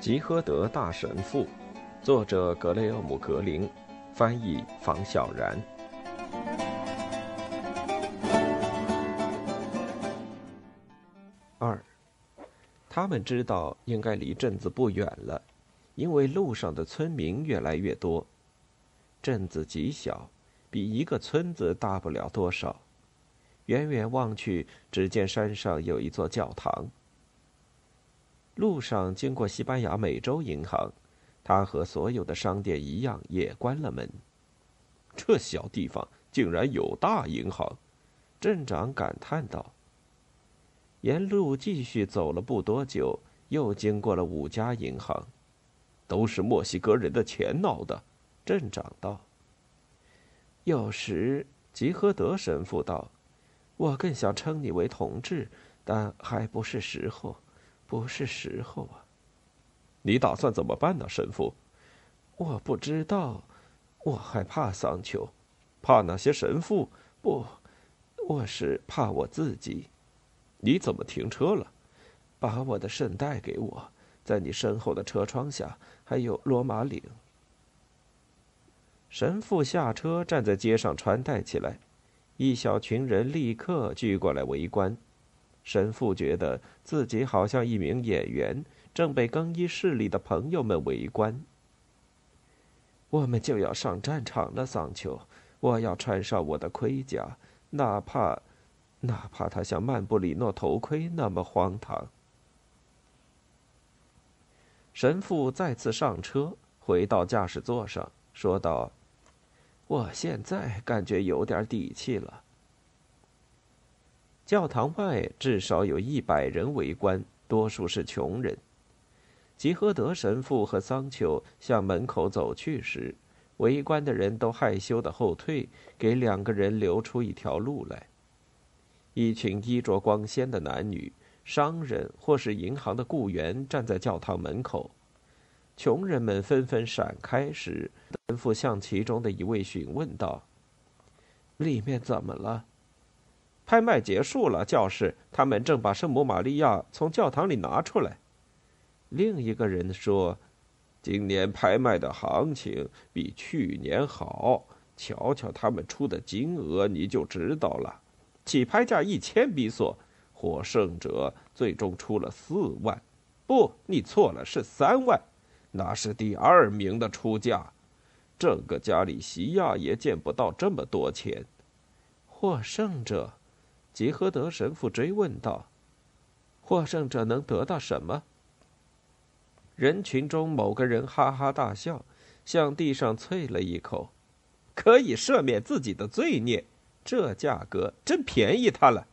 吉诃德大神父，作者格雷厄姆·格林，翻译房小然。二，他们知道应该离镇子不远了，因为路上的村民越来越多。镇子极小，比一个村子大不了多少。远远望去，只见山上有一座教堂。路上经过西班牙美洲银行，它和所有的商店一样也关了门。这小地方竟然有大银行，镇长感叹道。沿路继续走了不多久，又经过了五家银行，都是墨西哥人的钱闹的。镇长道。有时，吉诃德神父道。我更想称你为同志，但还不是时候，不是时候啊！你打算怎么办呢，神父？我不知道，我害怕桑丘，怕那些神父？不，我是怕我自己。你怎么停车了？把我的圣带给我，在你身后的车窗下，还有罗马岭。神父下车，站在街上穿戴起来。一小群人立刻聚过来围观，神父觉得自己好像一名演员，正被更衣室里的朋友们围观。我们就要上战场了，桑丘，我要穿上我的盔甲，哪怕，哪怕它像曼布里诺头盔那么荒唐。神父再次上车，回到驾驶座上，说道。我现在感觉有点底气了。教堂外至少有一百人围观，多数是穷人。吉诃德神父和桑丘向门口走去时，围观的人都害羞的后退，给两个人留出一条路来。一群衣着光鲜的男女，商人或是银行的雇员站在教堂门口。穷人们纷纷闪开时，神父向其中的一位询问道：“里面怎么了？”拍卖结束了，教士他们正把圣母玛利亚从教堂里拿出来。另一个人说：“今年拍卖的行情比去年好，瞧瞧他们出的金额，你就知道了。起拍价一千比索，获胜者最终出了四万。不，你错了，是三万。”那是第二名的出价，整个加利西亚也见不到这么多钱。获胜者，吉诃德神父追问道：“获胜者能得到什么？”人群中某个人哈哈大笑，向地上啐了一口：“可以赦免自己的罪孽，这价格真便宜他了。”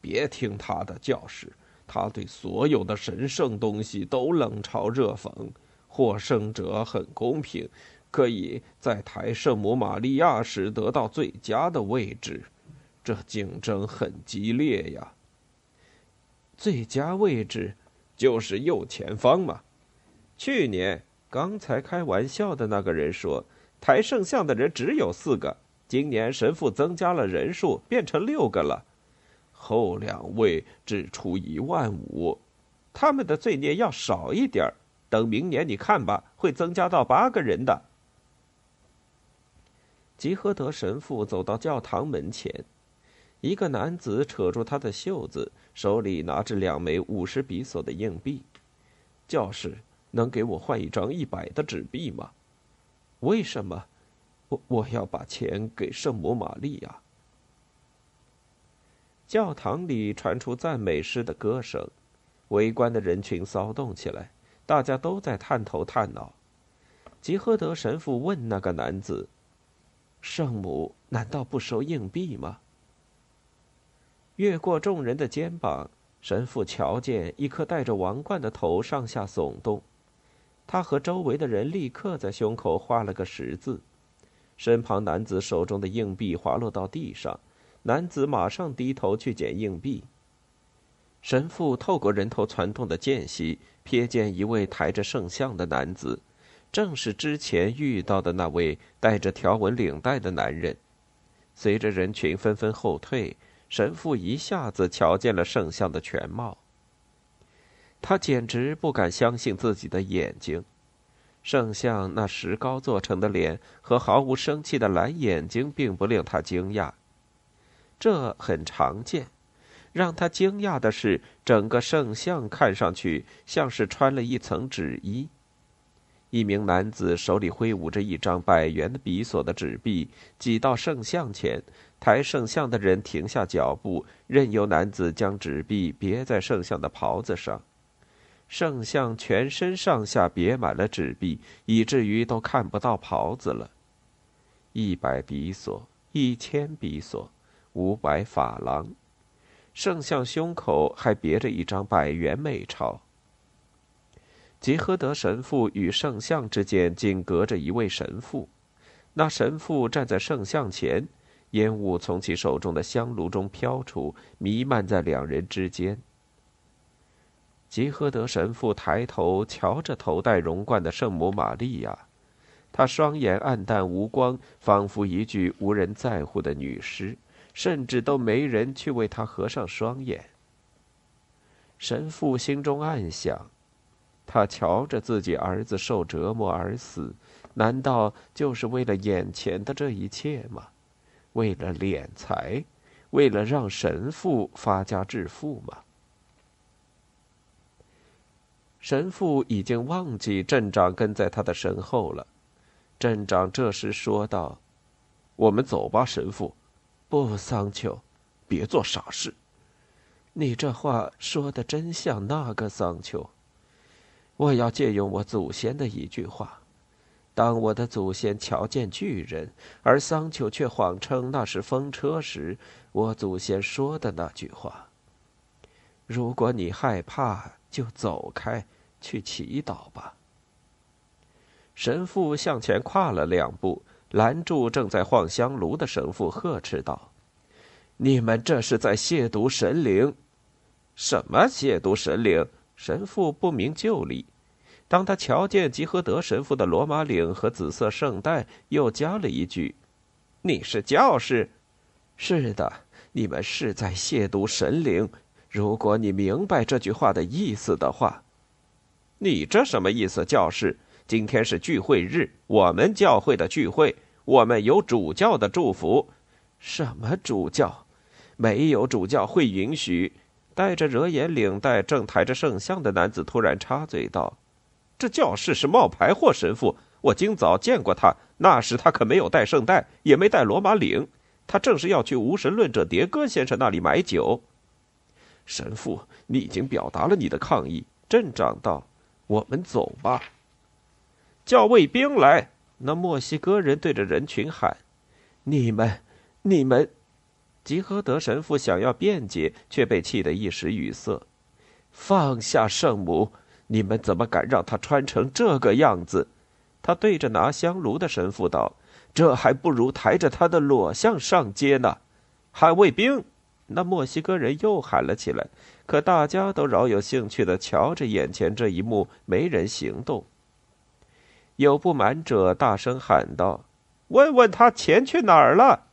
别听他的教士。他对所有的神圣东西都冷嘲热讽，获胜者很公平，可以在抬圣母玛利亚时得到最佳的位置，这竞争很激烈呀。最佳位置就是右前方嘛。去年刚才开玩笑的那个人说，抬圣像的人只有四个，今年神父增加了人数，变成六个了。后两位只出一万五，他们的罪孽要少一点等明年你看吧，会增加到八个人的。吉诃德神父走到教堂门前，一个男子扯住他的袖子，手里拿着两枚五十比索的硬币。教士，能给我换一张一百的纸币吗？为什么？我我要把钱给圣母玛利亚。教堂里传出赞美诗的歌声，围观的人群骚动起来，大家都在探头探脑。吉诃德神父问那个男子：“圣母难道不收硬币吗？”越过众人的肩膀，神父瞧见一颗戴着王冠的头上下耸动，他和周围的人立刻在胸口画了个十字。身旁男子手中的硬币滑落到地上。男子马上低头去捡硬币。神父透过人头攒动的间隙，瞥见一位抬着圣像的男子，正是之前遇到的那位戴着条纹领带的男人。随着人群纷纷后退，神父一下子瞧见了圣像的全貌。他简直不敢相信自己的眼睛。圣像那石膏做成的脸和毫无生气的蓝眼睛，并不令他惊讶。这很常见。让他惊讶的是，整个圣像看上去像是穿了一层纸衣。一名男子手里挥舞着一张百元的比索的纸币，挤到圣像前。抬圣像的人停下脚步，任由男子将纸币别在圣像的袍子上。圣像全身上下别满了纸币，以至于都看不到袍子了。一百比索，一千比索，五百法郎。圣像胸口还别着一张百元美钞。吉诃德神父与圣像之间仅隔着一位神父，那神父站在圣像前，烟雾从其手中的香炉中飘出，弥漫在两人之间。吉诃德神父抬头瞧着头戴荣冠的圣母玛利亚，他双眼暗淡无光，仿佛一具无人在乎的女尸，甚至都没人去为他合上双眼。神父心中暗想。他瞧着自己儿子受折磨而死，难道就是为了眼前的这一切吗？为了敛财，为了让神父发家致富吗？神父已经忘记镇长跟在他的身后了。镇长这时说道：“我们走吧，神父。”“不，桑丘，别做傻事。”“你这话说的真像那个桑丘。”我要借用我祖先的一句话：当我的祖先瞧见巨人，而桑丘却谎称那是风车时，我祖先说的那句话。如果你害怕，就走开，去祈祷吧。神父向前跨了两步，拦住正在晃香炉的神父，呵斥道：“你们这是在亵渎神灵！什么亵渎神灵？”神父不明就里。当他瞧见吉诃德神父的罗马领和紫色圣带，又加了一句：“你是教士。”“是的，你们是在亵渎神灵。如果你明白这句话的意思的话，你这什么意思，教士？今天是聚会日，我们教会的聚会，我们有主教的祝福。什么主教？没有主教会允许。”戴着惹眼领带、正抬着圣像的男子突然插嘴道。这教士是冒牌货神父，我今早见过他。那时他可没有带圣带，也没带罗马领，他正是要去无神论者迭戈先生那里买酒。神父，你已经表达了你的抗议。镇长道：“我们走吧。”叫卫兵来。那墨西哥人对着人群喊：“你们，你们！”吉诃德神父想要辩解，却被气得一时语塞。放下圣母。你们怎么敢让他穿成这个样子？他对着拿香炉的神父道：“这还不如抬着他的裸像上街呢！”喊卫兵！那墨西哥人又喊了起来。可大家都饶有兴趣的瞧着眼前这一幕，没人行动。有不满者大声喊道：“问问他钱去哪儿了？”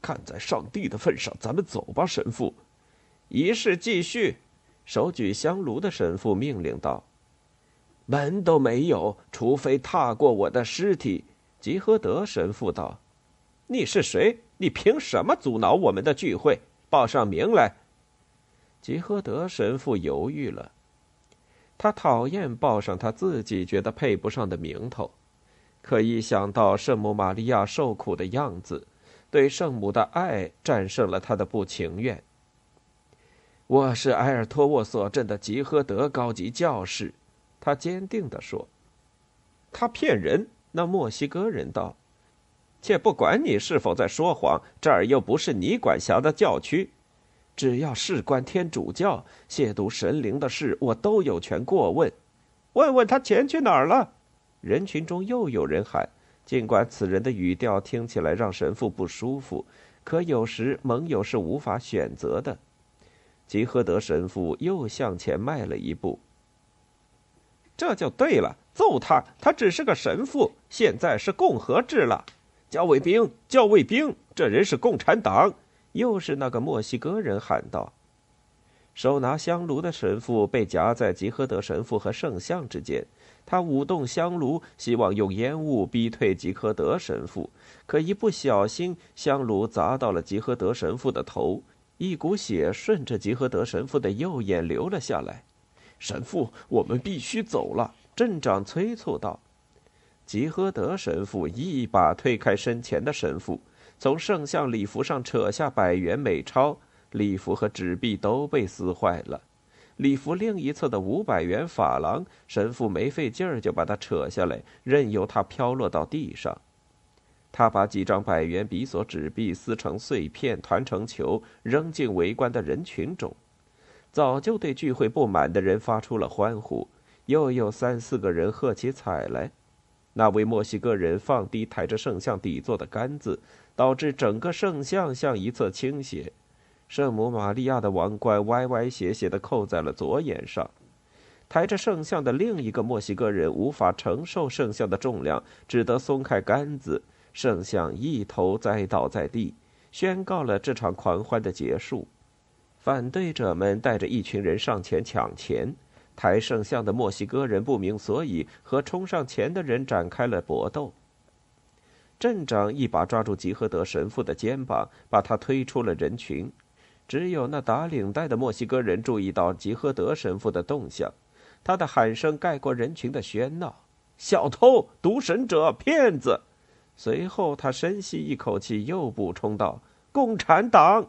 看在上帝的份上，咱们走吧，神父。仪式继续。手举香炉的神父命令道：“门都没有，除非踏过我的尸体。”吉诃德神父道：“你是谁？你凭什么阻挠我们的聚会？报上名来。”吉诃德神父犹豫了，他讨厌报上他自己觉得配不上的名头，可一想到圣母玛利亚受苦的样子，对圣母的爱战胜了他的不情愿。我是埃尔托沃索镇的吉赫德高级教士，他坚定地说。他骗人，那墨西哥人道。且不管你是否在说谎，这儿又不是你管辖的教区。只要事关天主教亵渎神灵的事，我都有权过问。问问他钱去哪儿了？人群中又有人喊。尽管此人的语调听起来让神父不舒服，可有时盟友是无法选择的。吉诃德神父又向前迈了一步。这就对了，揍他！他只是个神父，现在是共和制了。叫卫兵，叫卫兵！这人是共产党。又是那个墨西哥人喊道。手拿香炉的神父被夹在吉诃德神父和圣像之间，他舞动香炉，希望用烟雾逼退吉诃德神父。可一不小心，香炉砸到了吉诃德神父的头，一股血顺着吉诃德神父的右眼流了下来。神父，我们必须走了，镇长催促道。吉诃德神父一把推开身前的神父，从圣像礼服上扯下百元美钞。礼服和纸币都被撕坏了，礼服另一侧的五百元法郎，神父没费劲儿就把它扯下来，任由它飘落到地上。他把几张百元比索纸币撕成碎片，团成球，扔进围观的人群中。早就对聚会不满的人发出了欢呼，又有三四个人喝起彩来。那位墨西哥人放低抬着圣像底座的杆子，导致整个圣像向一侧倾斜。圣母玛利亚的王冠歪歪斜斜地扣在了左眼上，抬着圣像的另一个墨西哥人无法承受圣像的重量，只得松开杆子，圣像一头栽倒在地，宣告了这场狂欢的结束。反对者们带着一群人上前抢钱，抬圣像的墨西哥人不明所以，和冲上前的人展开了搏斗。镇长一把抓住吉诃德神父的肩膀，把他推出了人群。只有那打领带的墨西哥人注意到吉诃德神父的动向，他的喊声盖过人群的喧闹：“小偷、毒神者、骗子！”随后，他深吸一口气，又补充道：“共产党！”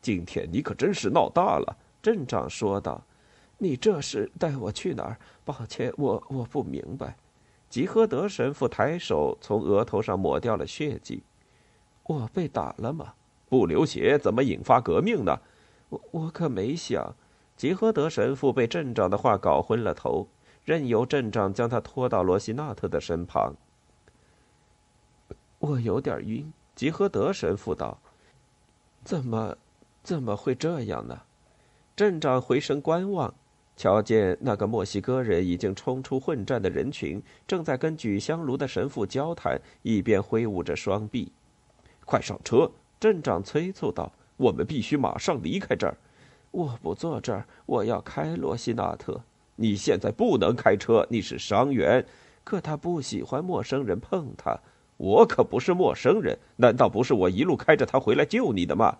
今天你可真是闹大了，镇长说道。“你这是带我去哪儿？抱歉，我我不明白。”吉诃德神父抬手从额头上抹掉了血迹。“我被打了吗？”不流血怎么引发革命呢？我我可没想。吉诃德神父被镇长的话搞昏了头，任由镇长将他拖到罗西纳特的身旁。我有点晕。吉诃德神父道：“怎么，怎么会这样呢？”镇长回身观望，瞧见那个墨西哥人已经冲出混战的人群，正在跟举香炉的神父交谈，一边挥舞着双臂。快上车！镇长催促道：“我们必须马上离开这儿。我不坐这儿，我要开罗西纳特。你现在不能开车，你是伤员。可他不喜欢陌生人碰他。我可不是陌生人，难道不是我一路开着他回来救你的吗？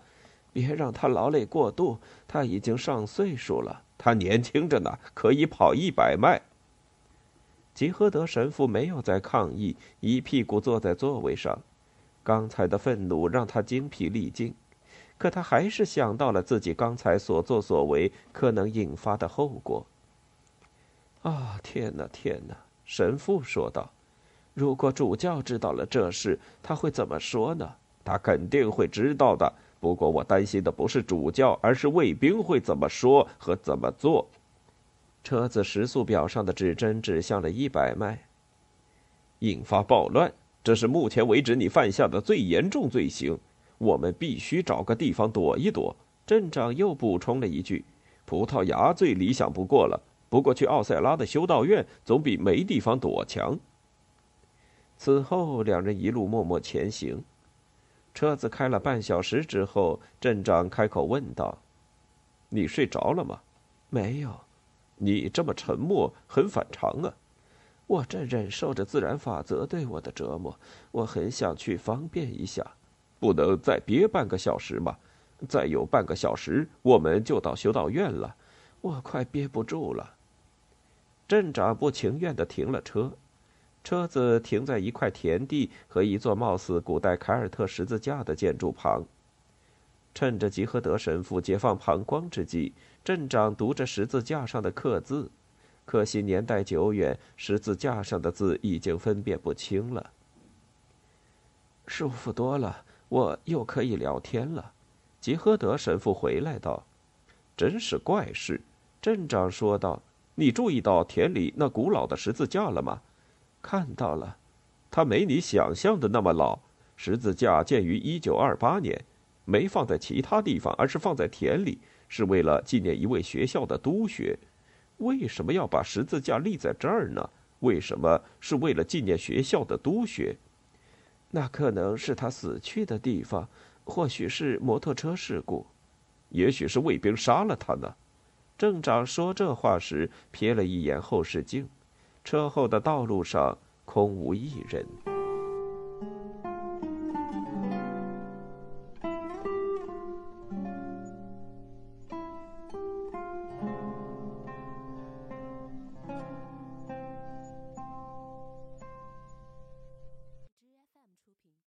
别让他劳累过度，他已经上岁数了。他年轻着呢，可以跑一百迈。”吉诃德神父没有再抗议，一屁股坐在座位上。刚才的愤怒让他精疲力尽，可他还是想到了自己刚才所作所为可能引发的后果。啊，天哪，天哪！神父说道：“如果主教知道了这事，他会怎么说呢？他肯定会知道的。不过，我担心的不是主教，而是卫兵会怎么说和怎么做。”车子时速表上的指针指向了一百迈，引发暴乱。这是目前为止你犯下的最严重罪行，我们必须找个地方躲一躲。镇长又补充了一句：“葡萄牙最理想不过了，不过去奥塞拉的修道院总比没地方躲强。”此后，两人一路默默前行。车子开了半小时之后，镇长开口问道：“你睡着了吗？”“没有。”“你这么沉默，很反常啊。”我正忍受着自然法则对我的折磨，我很想去方便一下，不能再憋半个小时吗？再有半个小时，我们就到修道院了，我快憋不住了。镇长不情愿地停了车，车子停在一块田地和一座貌似古代凯尔特十字架的建筑旁。趁着吉诃德神父解放膀胱之际，镇长读着十字架上的刻字。可惜年代久远，十字架上的字已经分辨不清了。舒服多了，我又可以聊天了。吉诃德神父回来道：“真是怪事。”镇长说道：“你注意到田里那古老的十字架了吗？”“看到了他没你想象的那么老。十字架建于一九二八年没放在其他地方而是放在田里是为了纪念一位学校的督学。为什么要把十字架立在这儿呢？为什么是为了纪念学校的督学？那可能是他死去的地方或许是摩托车事故也许是卫兵杀了他呢？镇长说这话时瞥了一眼后视镜。车后的道路上空无一人。